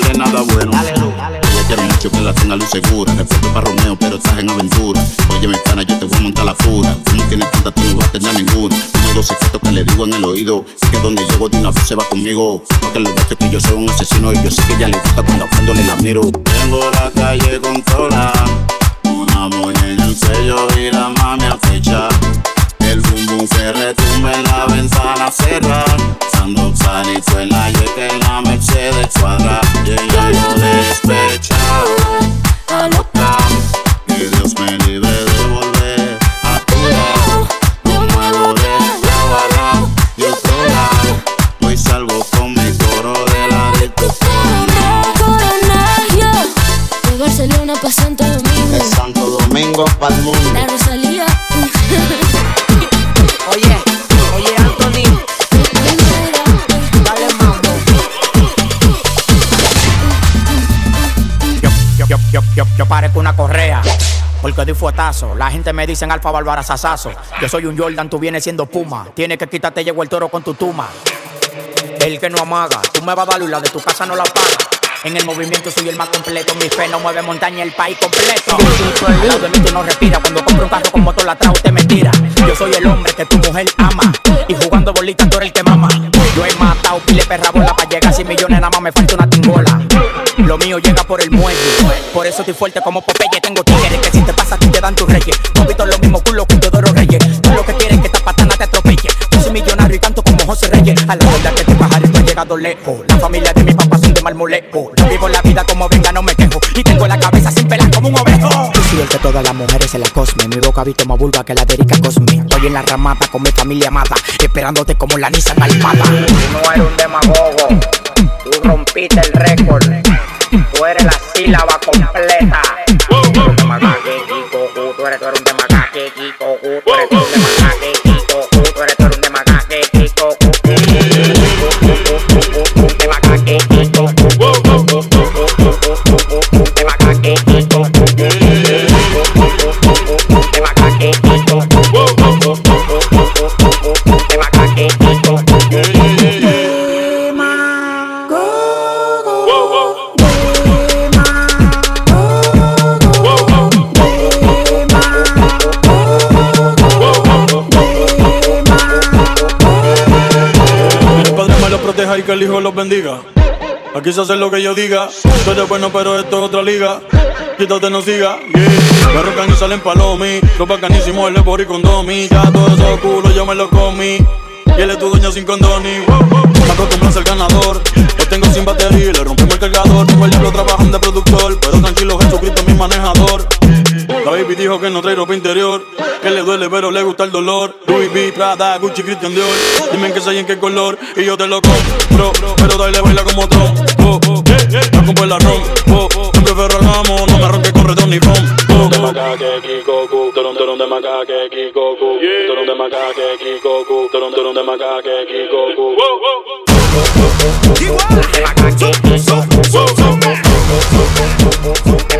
sale nada bueno. Ella quiere mucho que la tenga luz segura. Respeto para Romeo, pero estás en aventura. Oye, mi pana, yo te voy a montar la fura. Tú no tienes tanta, tú no vas a tener ninguna. Uno dos secretos que le digo en el oído. Que donde llego de una vez se va conmigo. Porque le gusta que yo soy un asesino y yo sé que ella le gusta cuando a la miro. Tengo la calle controlada. Una moña en el sello y la mami a fecha. El bum bum se retumba en la ventana cerrada. Sando sanito en la yeca en la Mercedes cuadra. Y ella yo despechado, alocao. Que Dios me libre de volver a tu lado. Lo muevo de lado a lado y otro lado. Hoy salgo con mi coro de la disco Corona, corona, yo De Barcelona pa' Santo Domingo De Santo Domingo pa'l mundo. Correa. Porque di fuetazo, la gente me dicen alfa bárbara sasazo. Yo soy un Jordan, tú vienes siendo Puma. Tienes que quitarte, llegó el toro con tu tuma. El que no amaga, tú me vas a dar la de tu casa no la paga. En el movimiento soy el más completo, mi fe no mueve montaña, el país completo. Al lado de mí tú no respiras, cuando compro un carro con motor la trajo te mentira. Yo soy el hombre que tu mujer ama, y jugando bolitas tú eres el que mama. Yo he matado pile perra bola para llegar 100 millones, nada más me falta una tingola. Lo mío llega por el muelle, por eso estoy fuerte como Popeye. Tengo tigres que si te pasa a ti te dan tus reyes. No visto lo mismo culo que Teodoro Reyes. Tú lo que quieres es que esta patana te atropelle. Yo soy millonario y canto como José Reyes. A la verdad que este pajarito ha llegado lejos. La familia de mi papá son de marmolejo. Yo vivo la vida como venga, no me quejo. Y tengo la cabeza sin pelar como un ovejo. Yo soy el que todas las mujeres se la cosme. Mi boca visto más vulva que la de Erika Cosme. Estoy en la ramata con mi familia amada. Esperándote como la Nissan Almada. No eres un demagogo. Tú rompiste el récord. Eres la sílaba completa. El Hijo los bendiga. Aquí se hace lo que yo diga. Tú eres bueno, pero esto es otra liga. Quítate, no siga. Yeah. Me rocan y salen palomi. Los bacanísimos, el y con domi. Ya todo eso culo yo me lo comí. Y él es tu dueño sin condoni. Me acostumbro a ser ganador. Lo tengo sin batería y le rompimos el cargador. tengo el diablo trabajando de productor. Pero tranquilo, Jesucristo es mi manejador. La baby dijo que no trae ropa interior. Que le duele, pero le gusta el dolor. Louis V, Prada, Gucci, Christian Dior. Dime en qué soy en qué color. Y yo te lo compro. Pero dale, baila como otro. Oh, oh, la compro el arroz. Oh, oh, siempre ferragamo. No me ronque corredor ni ron. de macaque, Kikoku, Toron Toron de macaque, Kikoku, Toron de macaque, Kikoku, Toron Toron de macaque, Kikoku. Igual, macaque, so, so, so, so, so,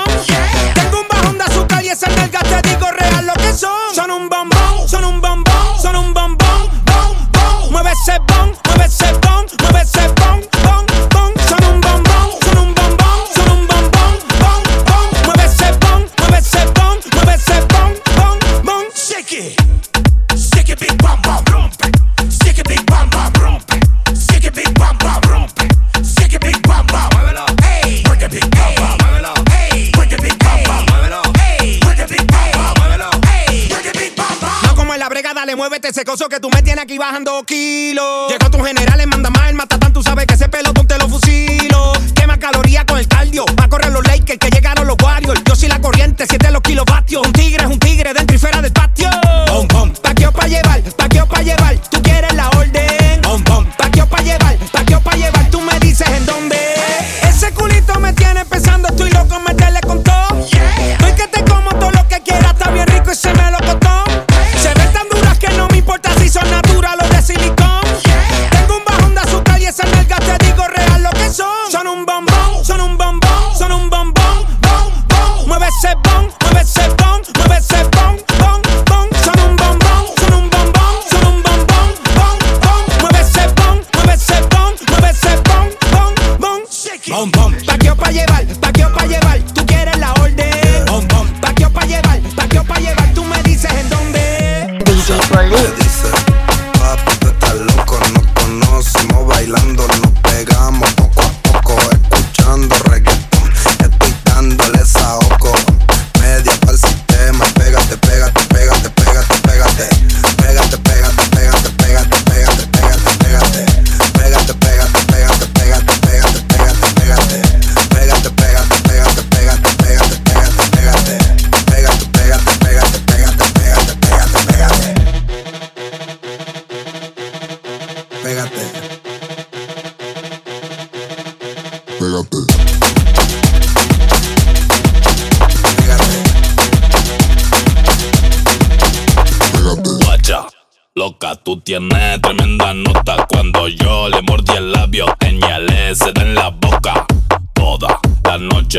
Son. Son un bombón, kilos.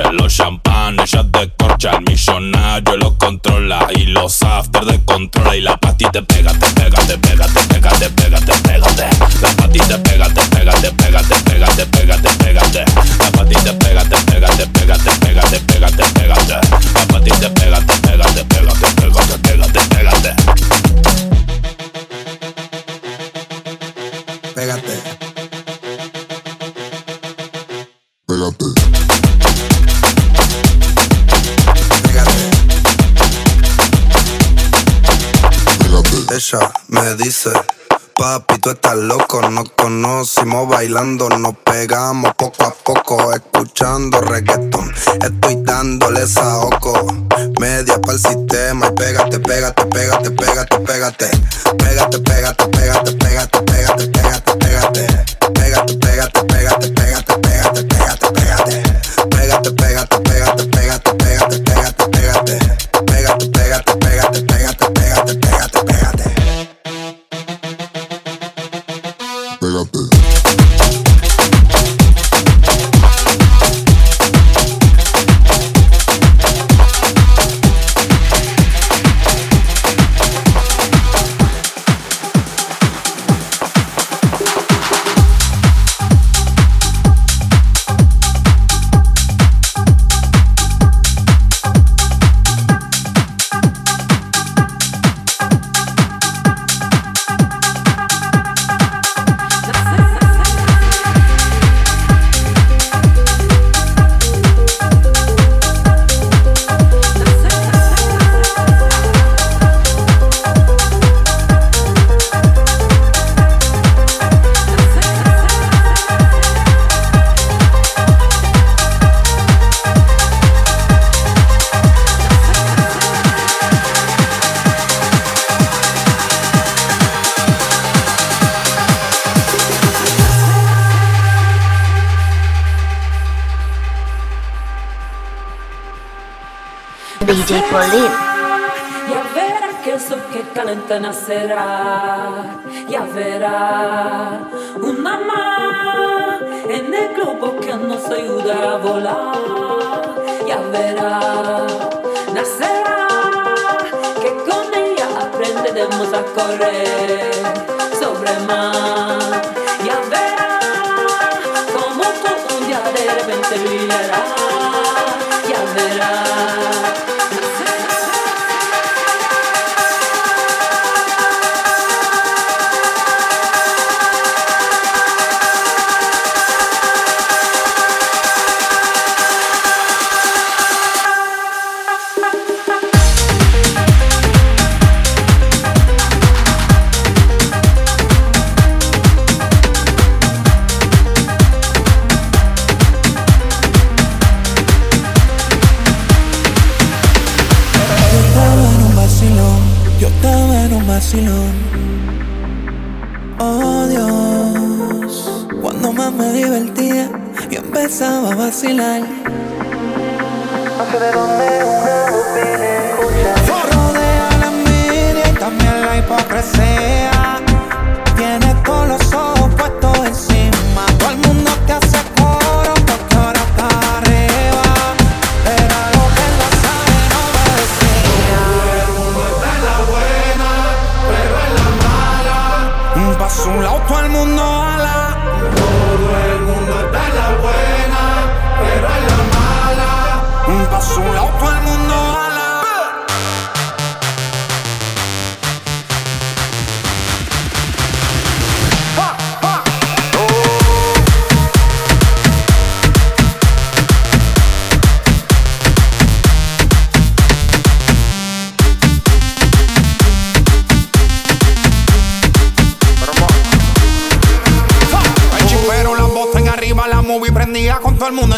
Los champán, ella descorcha. El millonario lo controla y los after de controla. Y la patita pégate, pégate, pégate, pégate, pégate, pégate. La patita pégate, pégate, pégate, pégate, Me dice, papi, tú estás loco. Nos conocimos bailando, nos pegamos poco a poco, escuchando reggaeton. Estoy dándole saoco, media para el sistema. Y pégate, pégate, pégate, pégate. Pégate, pégate, pégate, DJ Pauline. Ya verás que eso que calenta nacerá. Ya verás una más en el globo que nos ayuda a volar. Ya verás, nacerá que con ella aprenderemos a correr sobre mar. Ya verás como todo un día de repente brillará. Verás. Vacilar.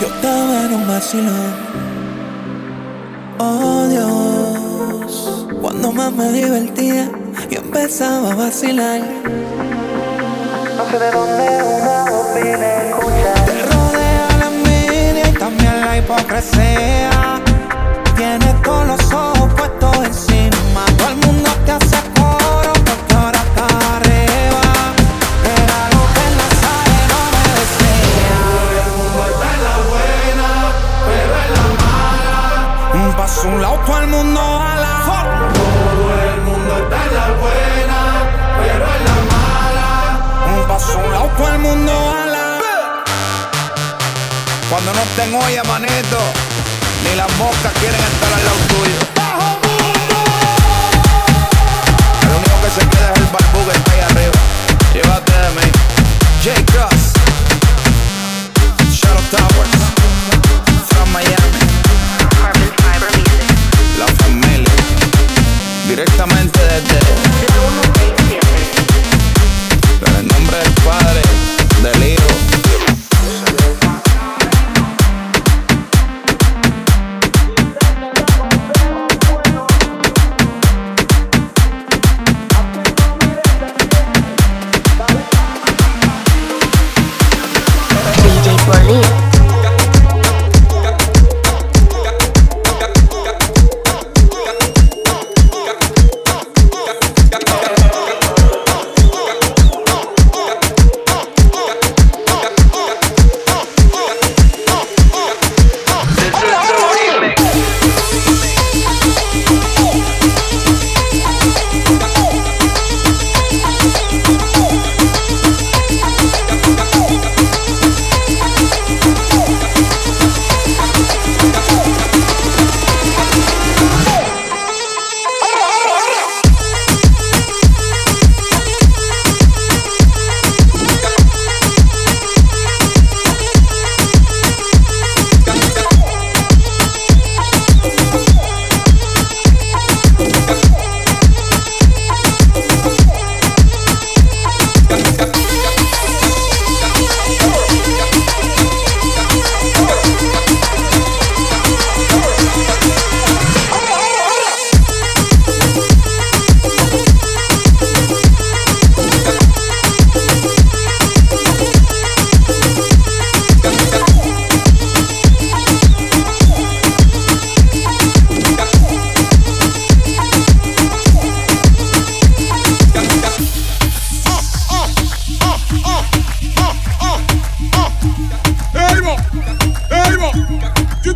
yo estaba en un vacilón. Oh Dios, cuando más me divertía, yo empezaba a vacilar. No sé de dónde una voz viene escucha. Te rodea la envidia y también la hipocresía. Tienes todos los ojos puestos encima. A un el mundo ala. Todo el mundo está en la buena, pero en la mala. un lado todo el mundo ala. Cuando no estén olla, manito, ni las moscas quieren estar al lado tuyo. El único que se queda es el barbú que está ahí arriba. Llévate de mí. J. Cross.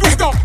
Hey, Mo!